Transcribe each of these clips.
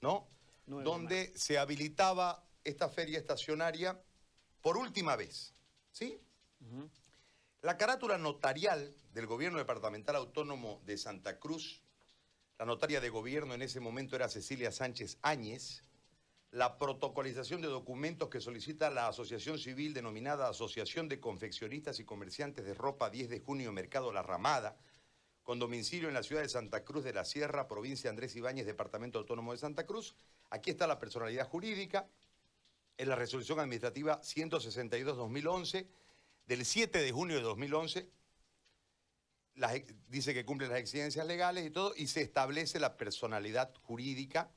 ¿no? Donde se habilitaba esta feria estacionaria por última vez, ¿sí? La carátula notarial del gobierno departamental autónomo de Santa Cruz, la notaria de gobierno en ese momento era Cecilia Sánchez Áñez, la protocolización de documentos que solicita la asociación civil denominada Asociación de Confeccionistas y Comerciantes de Ropa 10 de junio Mercado La Ramada, con domicilio en la ciudad de Santa Cruz de la Sierra, provincia Andrés Ibáñez, departamento autónomo de Santa Cruz. Aquí está la personalidad jurídica, en la resolución administrativa 162-2011 del 7 de junio de 2011, las ex- dice que cumple las exigencias legales y todo, y se establece la personalidad jurídica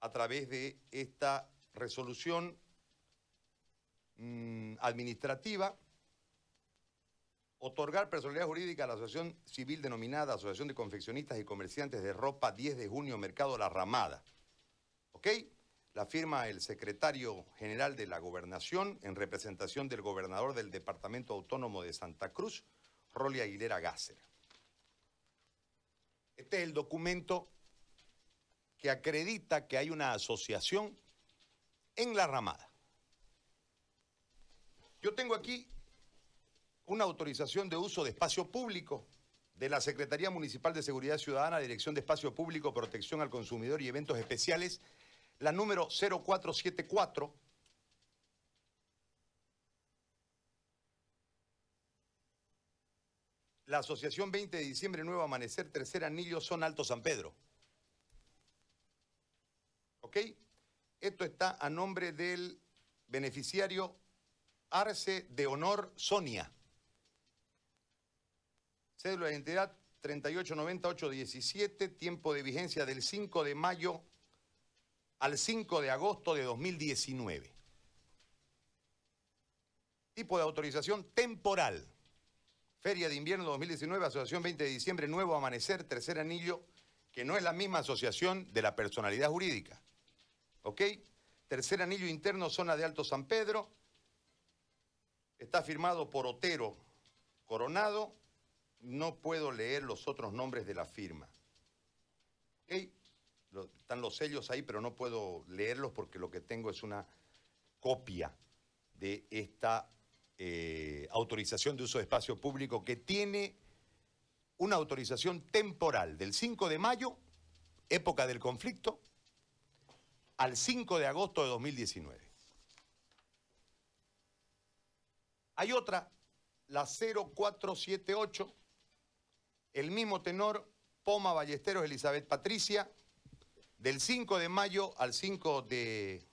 a través de esta resolución mm, administrativa, otorgar personalidad jurídica a la asociación civil denominada Asociación de Confeccionistas y Comerciantes de Ropa 10 de junio Mercado La Ramada. ¿Ok? La firma el secretario general de la Gobernación en representación del gobernador del Departamento Autónomo de Santa Cruz, Rolly Aguilera Gasser. Este es el documento que acredita que hay una asociación en la ramada. Yo tengo aquí una autorización de uso de espacio público de la Secretaría Municipal de Seguridad Ciudadana, Dirección de Espacio Público, Protección al Consumidor y Eventos Especiales, la número 0474. La Asociación 20 de Diciembre Nuevo Amanecer, Tercer Anillo, Son Alto San Pedro. ¿Ok? Esto está a nombre del beneficiario Arce de Honor Sonia. Cédula de identidad 3890817, tiempo de vigencia del 5 de mayo al 5 de agosto de 2019. Tipo de autorización temporal. Feria de Invierno 2019, Asociación 20 de Diciembre, Nuevo Amanecer, Tercer Anillo, que no es la misma asociación de la personalidad jurídica. ¿Ok? Tercer Anillo Interno, zona de Alto San Pedro. Está firmado por Otero Coronado. No puedo leer los otros nombres de la firma. Están los sellos ahí, pero no puedo leerlos porque lo que tengo es una copia de esta eh, autorización de uso de espacio público que tiene una autorización temporal del 5 de mayo, época del conflicto, al 5 de agosto de 2019. Hay otra, la 0478, el mismo tenor, Poma Ballesteros Elizabeth Patricia, del 5 de mayo al 5 de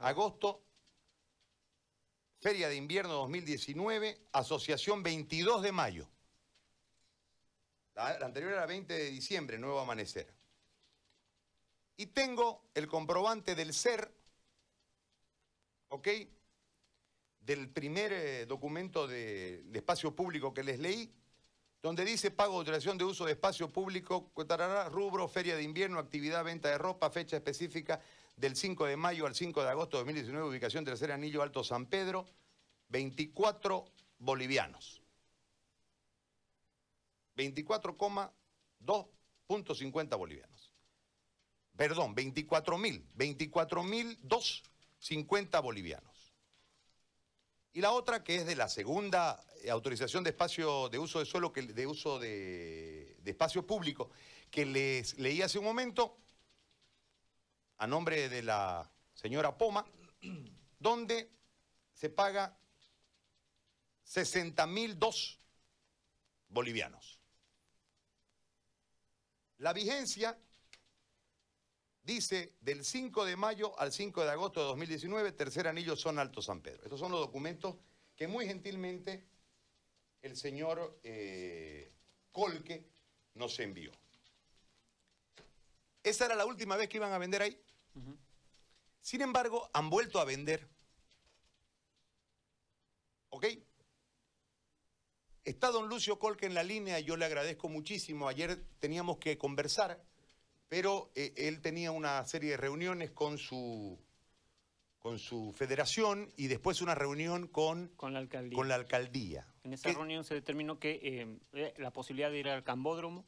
agosto, Feria de Invierno 2019, Asociación 22 de mayo. La, anterior era 20 de diciembre, Nuevo Amanecer. Y tengo el comprobante del SER, ¿ok? Del primer eh, documento de, de espacio público que les leí, donde dice pago de autorización de uso de espacio público, rubro, feria de invierno, actividad, venta de ropa, fecha específica del 5 de mayo al 5 de agosto de 2019, ubicación Tercer Anillo, Alto San Pedro, 24 bolivianos. 24,2.50 bolivianos. Perdón, 24 mil, 24 mil 250 bolivianos. Y la otra que es de la segunda eh, autorización de espacio de uso de suelo, que, de uso de, de espacio público, que les leí hace un momento, a nombre de la señora Poma, donde se paga 60 mil dos bolivianos. La vigencia dice del 5 de mayo al 5 de agosto de 2019, tercer anillo son Alto San Pedro. Estos son los documentos que muy gentilmente el señor eh, Colque nos envió. Esa era la última vez que iban a vender ahí. Sin embargo, han vuelto a vender. ¿Ok? Está don Lucio Colque en la línea, yo le agradezco muchísimo. Ayer teníamos que conversar, pero eh, él tenía una serie de reuniones con su, con su federación y después una reunión con, Con la alcaldía. con la alcaldía. En esa ¿Qué- reunión se determinó que eh, eh, la posibilidad de ir al Cambódromo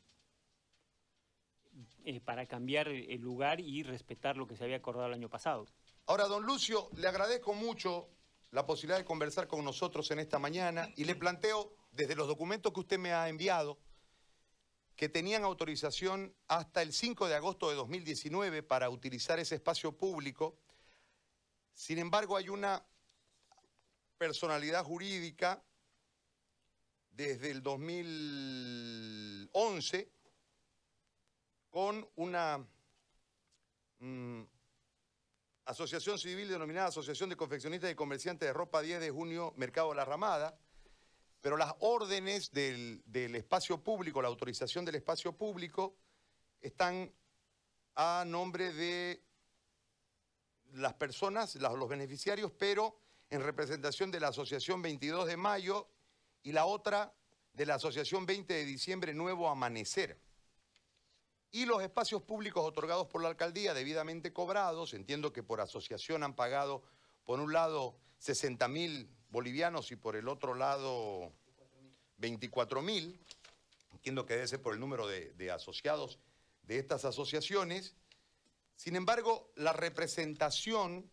eh, para cambiar el lugar y respetar lo que se había acordado el año pasado. Ahora, don Lucio, le agradezco mucho la posibilidad de conversar con nosotros en esta mañana y le planteo desde los documentos que usted me ha enviado que tenían autorización hasta el 5 de agosto de 2019 para utilizar ese espacio público. Sin embargo, hay una personalidad jurídica desde el 2011 con una mm, asociación civil denominada Asociación de Confeccionistas y Comerciantes de Ropa 10 de junio, Mercado La Ramada, pero las órdenes del, espacio público, la autorización del espacio público, están a nombre de las personas, los beneficiarios, pero en representación de la Asociación 22 de Mayo y la otra de la Asociación 20 de Diciembre Nuevo Amanecer. Y los espacios públicos otorgados por la alcaldía, debidamente cobrados, entiendo que por asociación han pagado, por un lado, 60 mil bolivianos y por el otro lado 24 mil. Entiendo que debe ser por el número de, de asociados de estas asociaciones. Sin embargo, la representación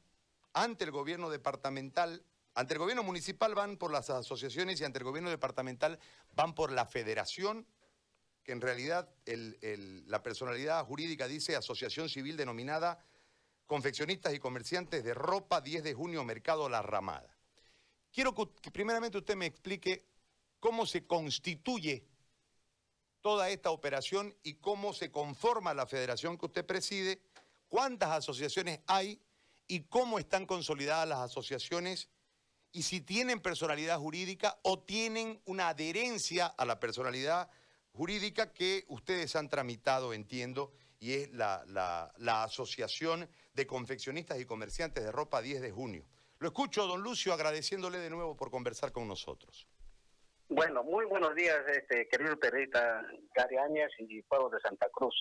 ante el gobierno departamental, ante el gobierno municipal van por las asociaciones y ante el gobierno departamental van por la federación, que en realidad la personalidad jurídica dice asociación civil denominada confeccionistas y comerciantes de ropa 10 de junio Mercado La Ramada. Quiero que, primeramente usted me explique cómo se constituye toda esta operación y cómo se conforma la federación que usted preside, cuántas asociaciones hay y cómo están consolidadas las asociaciones y si tienen personalidad jurídica o tienen una adherencia a la personalidad jurídica que ustedes han tramitado, entiendo, y es la, la Asociación de Confeccionistas y Comerciantes de Ropa 10 de junio. Lo escucho, don Lucio, agradeciéndole de nuevo por conversar con nosotros. Bueno, muy buenos días, este, querido periodista Gary Áñez y pueblo de Santa Cruz.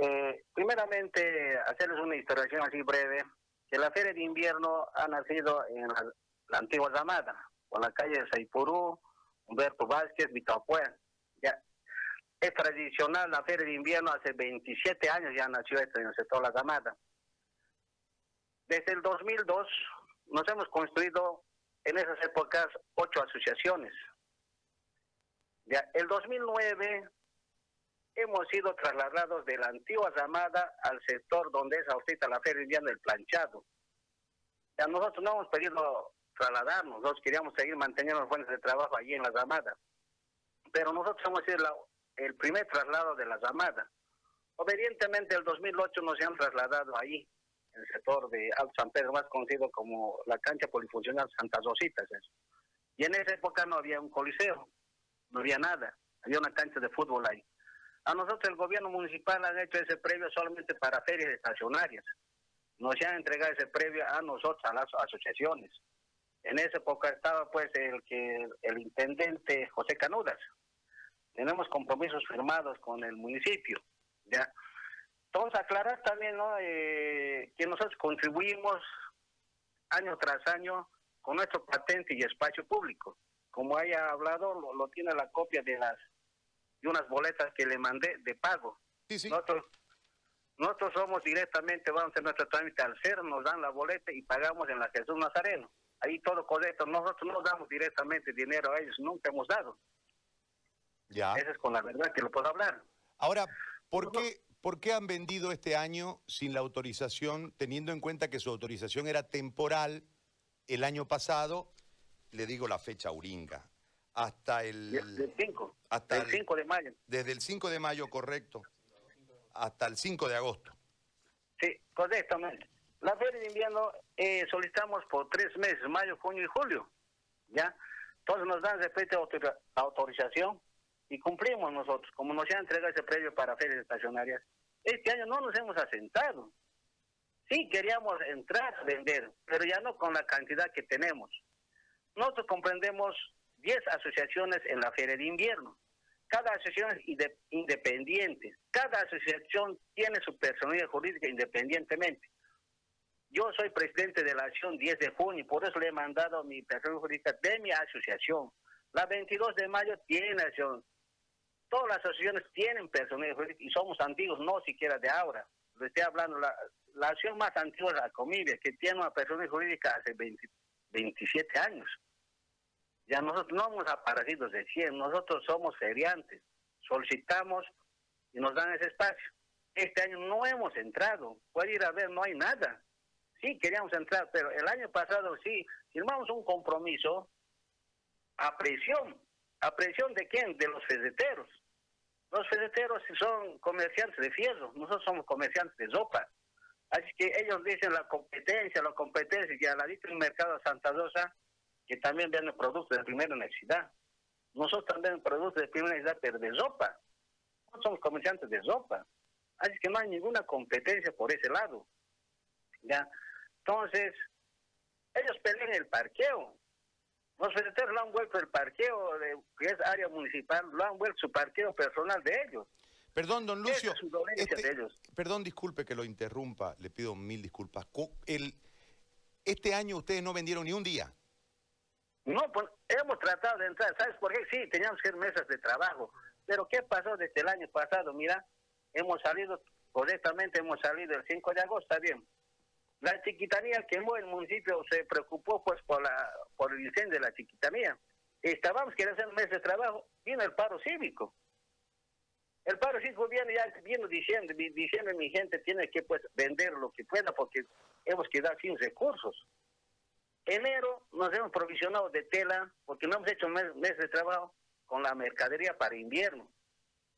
Eh, primeramente, hacerles una historiación así breve, que la Feria de Invierno ha nacido en la, antigua Zamada, con la calle de Saipurú, Humberto Vázquez, Vitapué. Ya. Es tradicional la Feria de Invierno, hace 27 años ya nació esto en el sector de la Zamada. Desde el 2002 nos hemos construido en esas épocas ocho asociaciones. Ya, el 2009 hemos sido trasladados de la antigua Ramada al sector donde es ahorita la feria indiana del planchado. Ya nosotros no hemos pedido trasladarnos, nosotros queríamos seguir manteniendo las fuentes de trabajo allí en la Ramada. Pero nosotros hemos sido el primer traslado de la Ramada. Obedientemente, el 2008 nos han trasladado ahí el sector de Alto San Pedro, más conocido como la cancha polifuncional Santa Rositas. Y en esa época no había un coliseo, no había nada, había una cancha de fútbol ahí. A nosotros el gobierno municipal ha hecho ese previo solamente para ferias estacionarias. Nos han entregado ese previo a nosotros, a las asociaciones. En esa época estaba pues el que el intendente José Canudas. Tenemos compromisos firmados con el municipio. ¿ya? Entonces, aclarar también ¿no? Eh, que nosotros contribuimos año tras año con nuestro patente y espacio público. Como haya hablado, lo, tiene la copia de las de unas boletas que le mandé de pago. Nosotros, nosotros somos directamente, vamos a hacer nuestro trámite al ser, nos dan la boleta y pagamos en la Jesús Nazareno. Ahí todo correcto. Nosotros no damos directamente dinero a ellos, nunca hemos dado. Ya. Esa es con la verdad que lo puedo hablar. Ahora, ¿por qué, ¿Por qué han vendido este año sin la autorización, teniendo en cuenta que su autorización era temporal el año pasado? Le digo la fecha uringa. Hasta el... 5. Hasta el 5 de mayo. Desde el 5 de mayo, correcto. Hasta el 5 de agosto. Sí, correctamente. La feria de invierno eh, solicitamos por tres meses, mayo, junio y julio. ¿Ya? Entonces nos dan a autorización y cumplimos nosotros, como nos han entregado ese previo para ferias estacionarias. Este año no nos hemos asentado. Sí, queríamos entrar a vender, pero ya no con la cantidad que tenemos. Nosotros comprendemos 10 asociaciones en la feria de invierno. Cada asociación es independiente. Cada asociación tiene su personalidad jurídica independientemente. Yo soy presidente de la acción 10 de junio, por eso le he mandado mi personalidad jurídica de mi asociación. La 22 de mayo tiene acción Todas las asociaciones tienen personal jurídico y somos antiguos, no siquiera de ahora. Le estoy hablando, la, la acción más antigua es la Comibia, que tiene una persona jurídica hace 27 años. Ya nosotros no somos aparecidos de 100, nosotros somos feriantes. Solicitamos y nos dan ese espacio. Este año no hemos entrado. Puede ir a ver, no hay nada. Sí, queríamos entrar, pero el año pasado sí, firmamos un compromiso a presión. ¿A presión de quién? De los fedeteros. Los fedeteros son comerciantes de fierro, nosotros somos comerciantes de sopa. Así que ellos dicen la competencia, la competencia, y a la vista del mercado de Santa Rosa, que también venden productos de primera necesidad. Nosotros también productos de primera necesidad, pero de sopa. Nosotros somos comerciantes de sopa. Así que no hay ninguna competencia por ese lado. ¿Ya? Entonces, ellos pelean el parqueo. Los fedeteros lo han vuelto el parqueo, de, que es área municipal, lo han vuelto su parqueo personal de ellos. Perdón, don Lucio. Este, perdón, disculpe que lo interrumpa, le pido mil disculpas. El, este año ustedes no vendieron ni un día. No, pues hemos tratado de entrar. ¿Sabes por qué? Sí, teníamos que ir mesas de trabajo. Pero ¿qué pasó desde el año pasado? Mira, hemos salido, correctamente hemos salido el 5 de agosto, está bien. La chiquitanía quemó el municipio, se preocupó pues por la por el incendio de la chiquitanía. Estábamos queriendo hacer un mes de trabajo, vino el paro cívico. El paro cívico viene ya diciendo, diciendo mi gente tiene que pues vender lo que pueda porque hemos quedado sin recursos. Enero nos hemos provisionado de tela porque no hemos hecho un mes, mes de trabajo con la mercadería para invierno.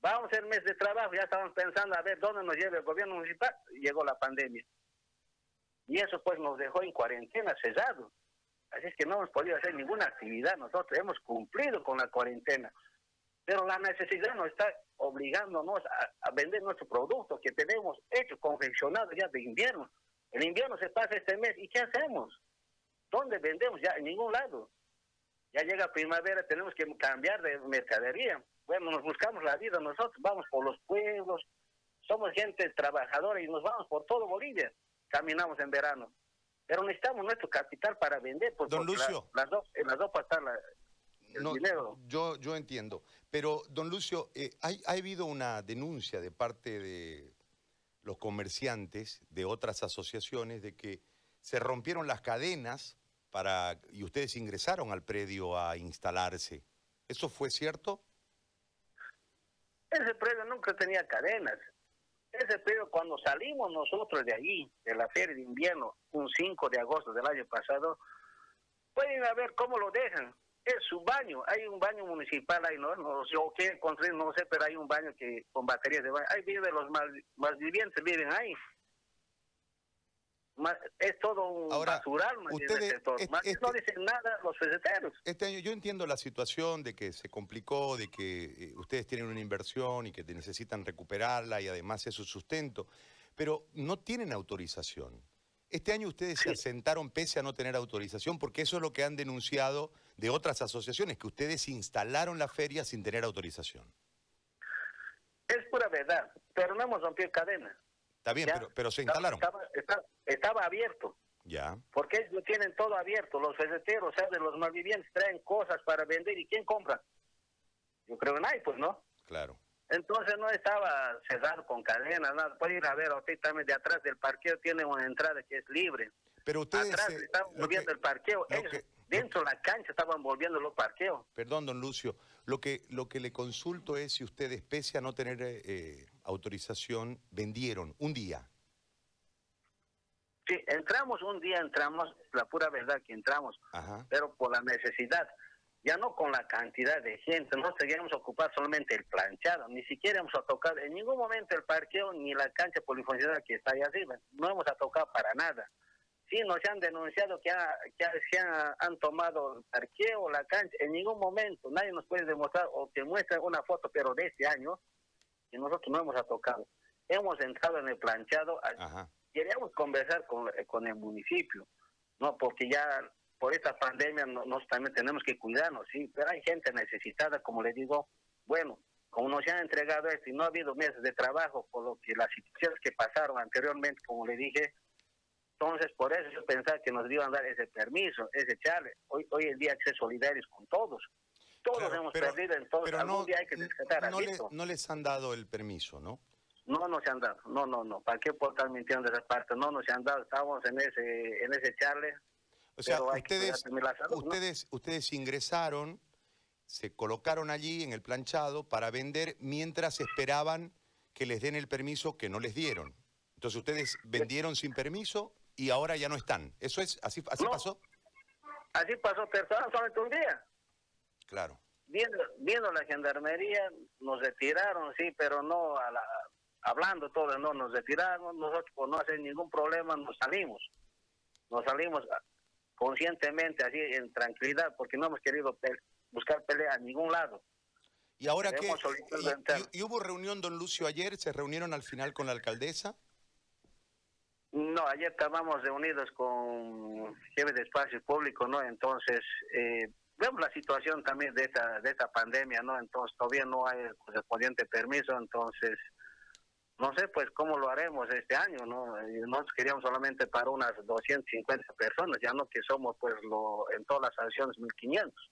Vamos a hacer mes de trabajo, ya estamos pensando a ver dónde nos lleva el gobierno municipal. Llegó la pandemia. Y eso pues nos dejó en cuarentena, cesado. Así es que no hemos podido hacer ninguna actividad. Nosotros hemos cumplido con la cuarentena. Pero la necesidad nos está obligándonos a, vender nuestro producto que tenemos hecho, confeccionado ya de invierno. El invierno se pasa este mes. ¿Y qué hacemos? ¿Dónde vendemos? Ya en ningún lado. Ya llega primavera, tenemos que cambiar de mercadería. Bueno, nos buscamos la vida nosotros, vamos por los pueblos, somos gente trabajadora y nos vamos por todo Bolivia caminamos en verano. Pero necesitamos nuestro capital para vender. Porque don Lucio. las dos, en las dos patas el dinero. Yo, yo entiendo. Pero, don Lucio, eh, hay, ha habido una denuncia de parte de los comerciantes de otras asociaciones de que se rompieron las cadenas para y ustedes ingresaron al predio a instalarse. ¿Eso fue cierto? Ese predio nunca tenía cadenas. Ese periodo, cuando salimos nosotros de allí, de la feria de invierno, un 5 de agosto del año pasado, pueden ver cómo lo dejan. Es su baño, hay un baño municipal ahí, ¿no? No sé, o qué construir, no sé, pero hay un baño que con baterías de baño. Ahí viven los más, más vivientes, viven ahí es todo un Ahora, basural, ustedes, este, no dicen nada los fedeteros. Este año yo entiendo la situación de que se complicó, de que eh, ustedes tienen una inversión y que necesitan recuperarla y además es su sustento, pero no tienen autorización. Este año ustedes se asentaron pese a no tener autorización, porque eso es lo que han denunciado de otras asociaciones, que ustedes instalaron la feria sin tener autorización. Es pura verdad, pero no hemos rompido cadena. Está bien, pero, pero, se instalaron. Estaba, abierto. Ya. Porque ellos tienen todo abierto. Los ferreteros, sea, de los malvivientes traen cosas para vender. ¿Y quién compra? Yo creo que nadie, pues, ¿no? Claro. Entonces no estaba cerrado con cadenas, nada. Puede ir a ver, ahorita también de atrás del parqueo tiene una entrada que es libre. Pero ustedes... Atrás estaban volviendo el parqueo. Ellos, dentro de la cancha estaban volviendo los parqueos. Perdón, don Lucio. Lo que, lo que le consulto es si ustedes, pese a no tener eh, autorización, vendieron un día. Sí, entramos un día, entramos, la pura verdad que entramos, pero por la necesidad, ya no con la cantidad de gente, no seguíamos a ocupar solamente el planchado, ni siquiera hemos a tocar en ningún momento el parqueo ni la cancha polifuncional que está ahí arriba, no hemos a tocar para nada. Sí, nos han denunciado que, que se han, han, tomado el parqueo, la cancha, en ningún momento, nadie nos puede demostrar o que muestra una foto, pero de este año, y nosotros no hemos tocado. Hemos entrado en el planchado, queríamos conversar con, eh, con el municipio, no porque ya por esta pandemia nosotros también tenemos que cuidarnos, sí, pero hay gente necesitada, como le digo, bueno, como nos han entregado esto y no ha habido meses de trabajo, por lo que las situaciones que pasaron anteriormente, como le dije, entonces por eso yo pensaba que nos iban a dar ese permiso, ese charle. Hoy, hoy el día que ser solidarios con todos. Todos Claro, hemos pero- perdido, entonces Pero algún no, día hay que rescatar no, le- no les han dado el permiso, ¿no? No nos han dado, no, no, no. ¿Para qué puedo estar mintiendo de esa parte? No nos han dado, estamos en ese, en ese charle. O sea, Pero ustedes, ustedes, ustedes ingresaron, se colocaron allí en el planchado para vender mientras esperaban que les den el permiso que no les dieron. Entonces ustedes vendieron sin permiso y ahora ya no están. ¿Eso es? ¿Así, así No. pasó? Así pasó personas solamente un día. Claro. Viendo, viendo la gendarmería, nos retiraron, sí, pero no a la, hablando todo, no nos retiraron. Nosotros, por no hacer ningún problema, nos salimos. Nos salimos conscientemente, así en tranquilidad, porque no hemos querido pe- buscar pelea a ningún lado. ¿Y ahora qué? Queremos solicitar ¿Y, interno. y- y hubo reunión, don Lucio, ayer? ¿Se reunieron al final con la alcaldesa? No, ayer estábamos reunidos con jefe de espacio público, ¿no? Entonces, eh, vemos la situación también de esta, de esta pandemia, ¿no? Entonces, todavía no hay el correspondiente permiso, entonces, no sé, pues, cómo lo haremos este año, ¿no? Eh, Nosotros queríamos solamente para unas 250 personas, ya no que somos, pues, lo, en todas las sanciones 1500.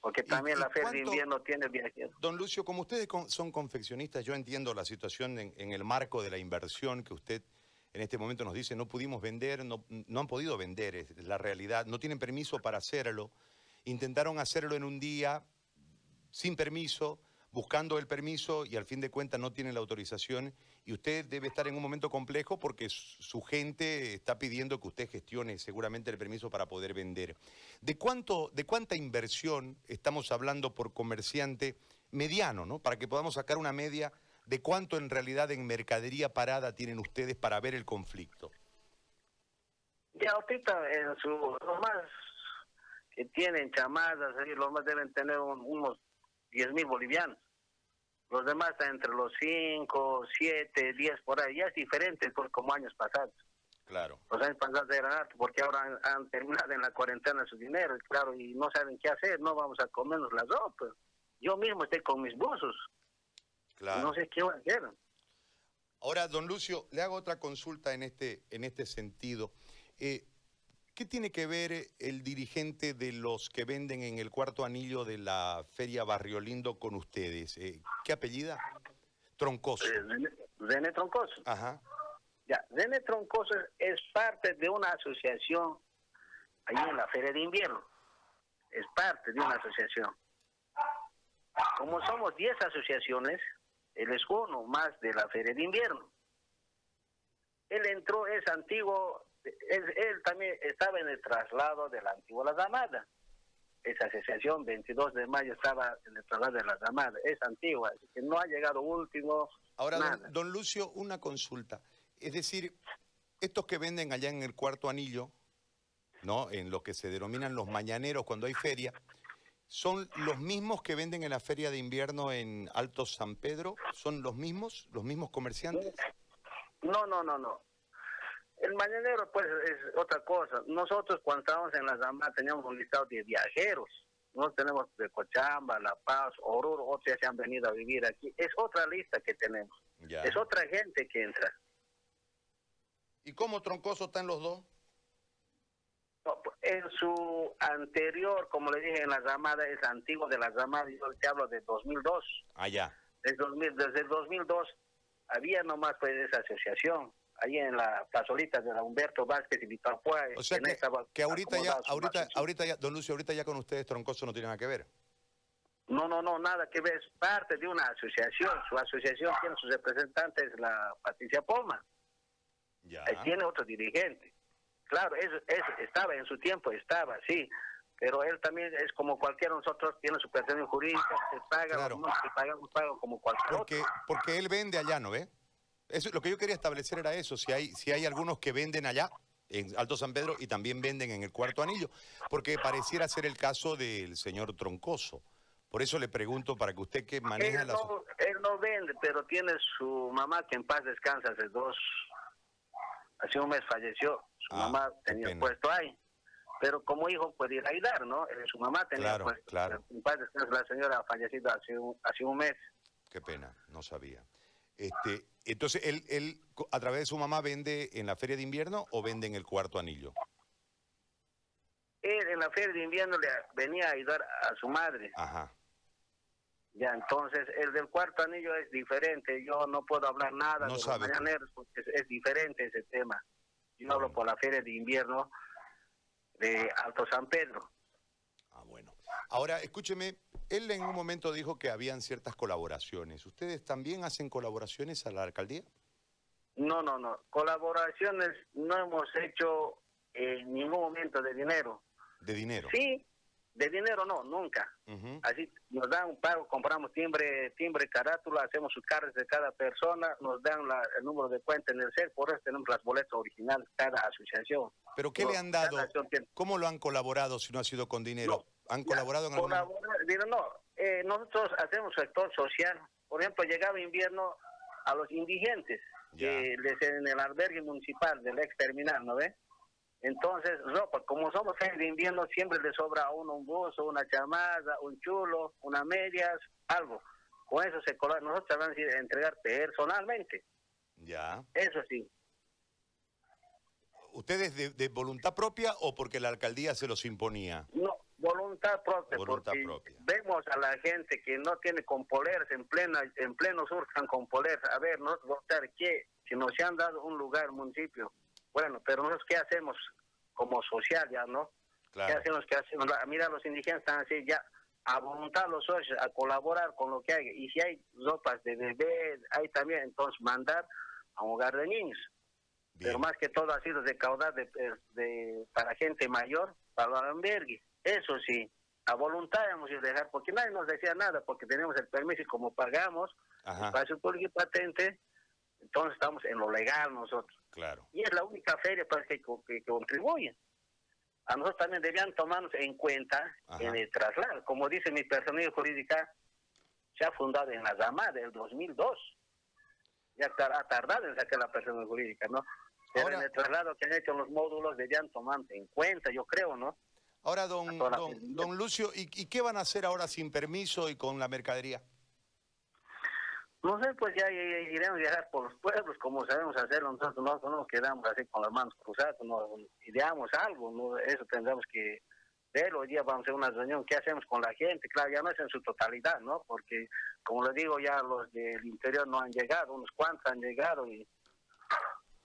Porque ¿Y- también la feria de invierno tiene viajeros. Don Lucio, como ustedes son confeccionistas, yo entiendo la situación en, en el marco de la inversión que usted en este momento nos dice, no pudimos vender, no, no han podido vender, es la realidad, no tienen permiso para hacerlo. Intentaron hacerlo en un día sin permiso, buscando el permiso y al fin de cuentas no tienen la autorización y usted debe estar en un momento complejo porque su gente está pidiendo que usted gestione seguramente el permiso para poder vender. ¿De cuánto, de cuánta inversión estamos hablando por comerciante mediano, ¿no? Para que podamos sacar una media de cuánto en realidad en mercadería parada tienen ustedes para ver el conflicto. Ya ahorita en su, más que tienen chamadas, los más deben tener un- unos 10 mil bolivianos. Los demás están entre los 5, 7, 10 por ahí. Ya es diferente por como años pasados. Claro. Los años pasados eran altos porque ahora han, han terminado en la cuarentena su dinero, claro, y no saben qué hacer, no vamos a comernos la ropa. Yo mismo estoy con mis buzos, Claro. no sé qué voy a hacer. Ahora, don Lucio, le hago otra consulta en este, en este sentido. Eh, ¿Qué tiene que ver el dirigente de los que venden en el cuarto anillo de la Feria Barrio Lindo con ustedes? Eh, ¿Qué apellida? Troncoso. Eh, René Troncoso. Ajá. Ya, René Troncoso es parte de una asociación ahí en la Feria de Invierno. Es parte de una asociación. Como somos 10 asociaciones, él es uno más de la Feria de Invierno. Él entró, es antiguo, él, él también estaba en el traslado de la antigua La Damada. Esa asociación, 22 de mayo, estaba en el traslado de la Damada. Es antigua, así que no ha llegado último. Ahora, don, don Lucio, una consulta. Es decir, estos que venden allá en el cuarto anillo, ¿no? En lo que se denominan los mañaneros cuando hay feria, ¿son los mismos que venden en la feria de invierno en Alto San Pedro? ¿Son los mismos? ¿Los mismos comerciantes? No, no, no, no. El mañanero, pues, es otra cosa. Nosotros, cuando estábamos en la Zambá, teníamos un listado de viajeros. Nosotros tenemos de Cochamba, La Paz, Oruro, otros ya se han venido a vivir aquí. Es otra lista que tenemos. Ya. Es otra gente que entra. ¿Y cómo troncoso están los dos? Pues, En su anterior, como le dije, en la Ramada, es antiguo de la Ramada, yo te hablo de 2002. Allá. Desde, 2000, desde el 2002 había nomás pues esa asociación, ahí en la plazolita de la Humberto Vázquez y Víctor Puay. O sea que, que ahorita ya, ahorita, ahorita ya, don Lucio, ahorita ya con ustedes troncoso no tiene nada que ver. No, no, no, nada que ver, es parte de una asociación. Su asociación tiene sus representantes, la Patricia Poma, Ya. ahí tiene otro dirigente. Claro, eso, eso estaba en su tiempo, estaba, sí, pero él también es como cualquiera de nosotros, tiene su presencia jurídica, se paga, Claro. no, se paga, paga como cualquier Porque, otro. porque él vende allá, ¿no ve? Eso, lo que yo quería establecer era eso, si hay, si hay algunos que venden allá, en Alto San Pedro, y también venden en el Cuarto Anillo, porque pareciera ser el caso del señor Troncoso. Por eso le pregunto para que usted que maneja Él la... no, él no vende, pero tiene su mamá que en paz descansa hace dos, hace un mes falleció. Su Ah, mamá tenía pena. puesto ahí. Pero como hijo puede ir a ayudar, ¿no? Eh, Su mamá tenía Claro, puesto. claro. En paz descansa la señora ha fallecido hace un, hace un mes. Qué pena, no sabía. Este, entonces, él, él, a través de su mamá, vende en la feria de invierno o vende en el Cuarto Anillo? Él en la feria de invierno le venía a ayudar a su madre. Ajá. Ya, entonces el del cuarto anillo es diferente. Yo no puedo hablar nada No de sabe. los mañaneros porque es, es diferente ese tema. Yo hablo por la feria de invierno de Alto San Pedro. Ah, bueno. Ahora, escúcheme, él en un momento dijo que habían ciertas colaboraciones. ¿Ustedes también hacen colaboraciones a la alcaldía? No, no, no. Colaboraciones no hemos hecho en ningún momento de dinero. De dinero. Sí, de dinero no, nunca. Así nos dan un pago, compramos timbre, timbre, carátula, hacemos sus cartas de cada persona, nos dan la- el número de cuenta en el CER, por eso tenemos las boletas originales cada asociación. ¿Pero qué No, le han dado? ¿Cómo lo han colaborado si no ha sido con dinero? ¿Han colaborado en algún digo, no, eh, nosotros hacemos sector social. Por ejemplo, llegaba invierno a los indigentes, que les en el albergue municipal del ex terminal, ¿no ve? Entonces, ropa, como somos feria de invierno, siempre le sobra a uno un buzo, una chamada, un chulo, unas medias, algo. Con eso se colabora. Nosotros vamos a entregar personalmente, Ya. eso sí. ¿Ustedes de, de voluntad propia o porque la alcaldía se los imponía? No, voluntad propia, Voluntad porque propia. vemos a la gente que no tiene con polerse en plena, en pleno sur están con polerse. A ver, nosotros votar qué, si nos han dado un lugar, municipio. Bueno, pero nosotros qué hacemos como social ya, ¿no? ¿Qué Claro. hacemos? ¿Qué hacemos? Mira, los indígenas están así ya a voluntad los socios a colaborar con lo que hay. Y si hay ropas de bebé, hay también entonces mandar a un hogar de niños. Bien. Pero más que todo ha sido de caudal de, de- para gente mayor, para los albergues. Eso sí, a voluntad hemos ido a dejar, porque nadie nos decía nada, porque tenemos el permiso y como pagamos, Ajá. espacio público y patente, entonces estamos en lo legal nosotros. Claro. Y es la única feria para que, co- que contribuye. A nosotros también debían tomarnos en cuenta Ajá. en el traslado. Como dice mi personalidad jurídica, se ha fundado en la Zama del 2002. Ya ha tardado en sacar la personalidad jurídica, ¿no? Pero Ahora- en el traslado que han hecho los módulos debían tomarse en cuenta, yo creo, ¿no? Ahora, don, don, Lucio, ¿y, y qué van a hacer ahora sin permiso y con la mercadería? No sé, pues ya, ya- iremos a viajar por los pueblos, como sabemos hacerlo, nosotros no, no nos quedamos así con las manos cruzadas, no ideamos algo, ¿no? eso tendremos que ver, hoy día vamos a hacer una reunión, ¿qué hacemos con la gente? Claro, ya no es en su totalidad, ¿no? Porque, como le digo, ya los del interior no han llegado, unos cuantos han llegado y...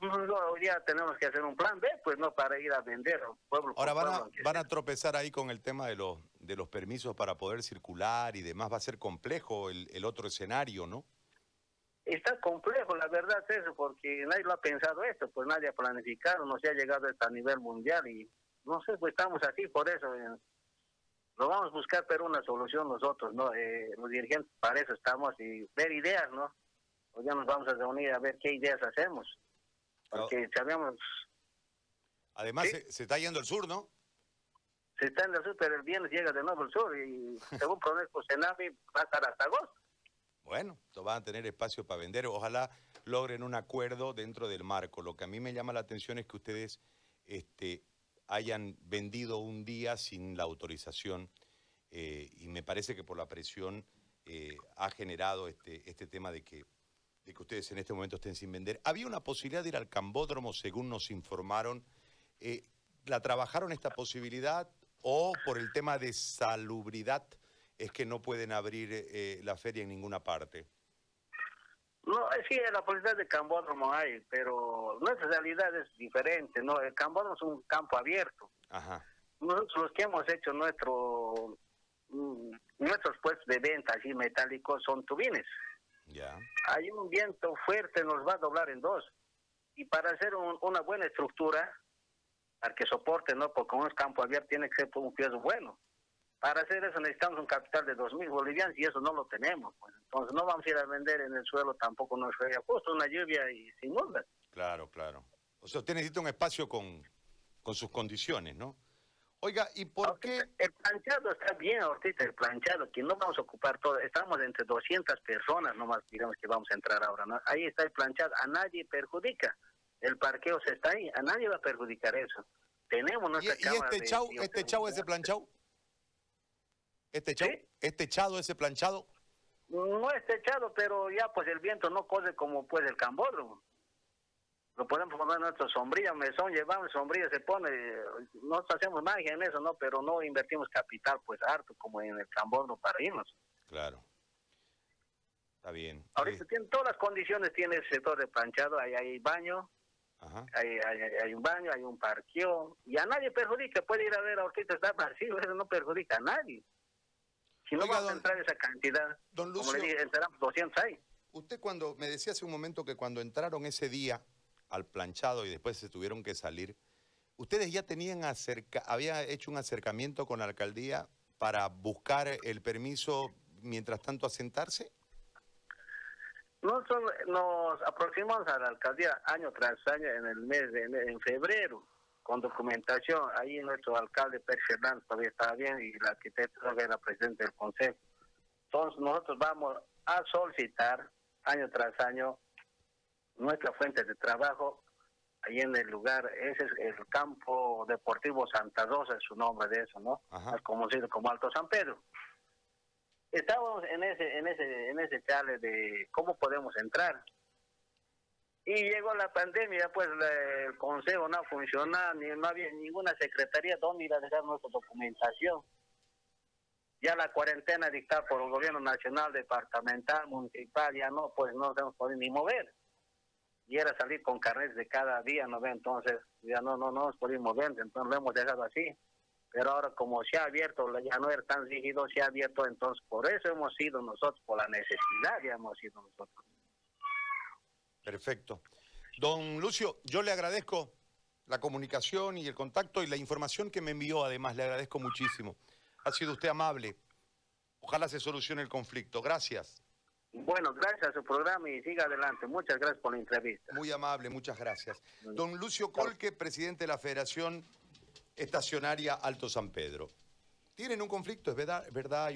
No, hoy día tenemos que hacer un plan B, pues no para ir a vender pueblo Ahora van a, pueblo, van a tropezar ahí con el tema de los, de los permisos para poder circular y demás. Va a ser complejo el, el otro escenario, ¿no? Está complejo, la verdad es eso, porque nadie lo ha pensado esto, pues nadie ha planificado, no se ha llegado hasta a nivel mundial y no sé, pues estamos así por eso. eh, Lo vamos a buscar, pero una solución nosotros, ¿no? Eh, los dirigentes para eso estamos y ver ideas, ¿no? Pues ya nos vamos a reunir a ver qué ideas hacemos. Porque sabemos, Además, Sí. se, se está yendo el sur, ¿no? se está en el sur, pero el viernes llega de nuevo el sur y según pronóstico Senami va a estar hasta agosto. Bueno, van a tener espacio para vender. Ojalá logren un acuerdo dentro del marco. Lo que a mí me llama la atención es que ustedes este, hayan vendido un día sin la autorización eh, y me parece que por la presión eh, ha generado este, este tema de que, de que ustedes en este momento estén sin vender. Había una posibilidad de ir al Cambódromo, según nos informaron. Eh, ¿La trabajaron esta posibilidad o por el tema de salubridad es que no pueden abrir eh, la feria en ninguna parte? No, eh, sí, la policía de Cambódromo hay, pero nuestra realidad es diferente, ¿no? El Cambódromo es un campo abierto. Ajá. Nosotros los que hemos hecho nuestro mm, nuestros puestos de venta así metálicos son tubines. Ya. Hay un viento fuerte, nos va a doblar en dos. Y para hacer un- una buena estructura, para que soporte, ¿no? Porque es campo abierto, tiene que ser un peso bueno. Para hacer eso necesitamos un capital de dos mil bolivianos y eso no lo tenemos. Pues. Entonces no vamos a ir a vender en el suelo tampoco no es justo una lluvia y sin nubes. Claro, claro. O sea, usted necesita un espacio con, con sus condiciones, ¿no? Oiga, ¿y por qué? El planchado está bien ahorita, el planchado, que no vamos a ocupar todo. Estamos entre 200 personas nomás, digamos que vamos a entrar ahora, ¿no? Ahí está el planchado, a nadie perjudica. El parqueo se está ahí, a nadie va a perjudicar eso. Tenemos ¿Y, nuestra y cámara este de chau, este chau ese planchado? ¿Este este echado ese planchado? No está echado, pero ya pues el viento no corre como pues el cambódromo. Lo podemos poner nuestra sombrilla, mesón, llevamos sombrilla, se pone, nosotros hacemos magia en eso, ¿no? Pero no invertimos capital, pues harto, como en el Cambono para irnos. Claro. Está bien. Ahorita Sí. tiene todas las condiciones, tiene el sector de planchado, ahí hay baño, Ajá. hay, hay, hay- hay un baño, hay un parqueo, y a nadie perjudica, puede ir a ver a Orquídea, está vacío, eso no perjudica a nadie. Si no Oiga, vamos a don- entrar esa cantidad, Don como le Lucio, dije, entramos 200 ahí. usted cuando me decía hace un momento que cuando entraron ese día al planchado y después se tuvieron que salir, ustedes ya tenían acerca, había hecho un acercamiento con la alcaldía para buscar el permiso mientras tanto asentarse. Nosotros nos aproximamos a la alcaldía año tras año en el mes de en febrero con documentación. Ahí nuestro alcalde Pérez Fernández todavía estaba bien y el arquitecto todavía era presidente del consejo. Entonces nosotros vamos a solicitar año tras año nuestra fuente de trabajo ahí en el lugar, ese es el campo deportivo Santa Rosa, es su nombre de eso, ¿no? Es conocido como Alto San Pedro. Estábamos en ese, en ese, en ese chale de cómo podemos entrar. Y llegó la pandemia, pues el consejo no funcionaba, ni no había ninguna secretaría donde ir a dejar nuestra documentación. Ya la cuarentena dictada por el gobierno nacional, departamental, municipal, ya no, pues no se nos ni mover. Y era salir con carnet de cada día, ¿no ve? Entonces, ya no, no, no nos podíamos mover, entonces lo hemos dejado así. Pero ahora como se ha abierto, ya no era tan rígido, se ha abierto, entonces por eso hemos sido nosotros, por la necesidad ya hemos sido nosotros. Perfecto. Don Lucio, yo le agradezco la comunicación y el contacto y la información que me envió, además, le agradezco muchísimo. Ha sido usted amable. Ojalá se solucione el conflicto. Gracias. Bueno, gracias a su programa y siga adelante. Muchas gracias por la entrevista. Muy amable, muchas gracias. Don Lucio Colque, presidente de la Federación Estacionaria Alto San Pedro. Tienen un conflicto, es verdad, es verdad.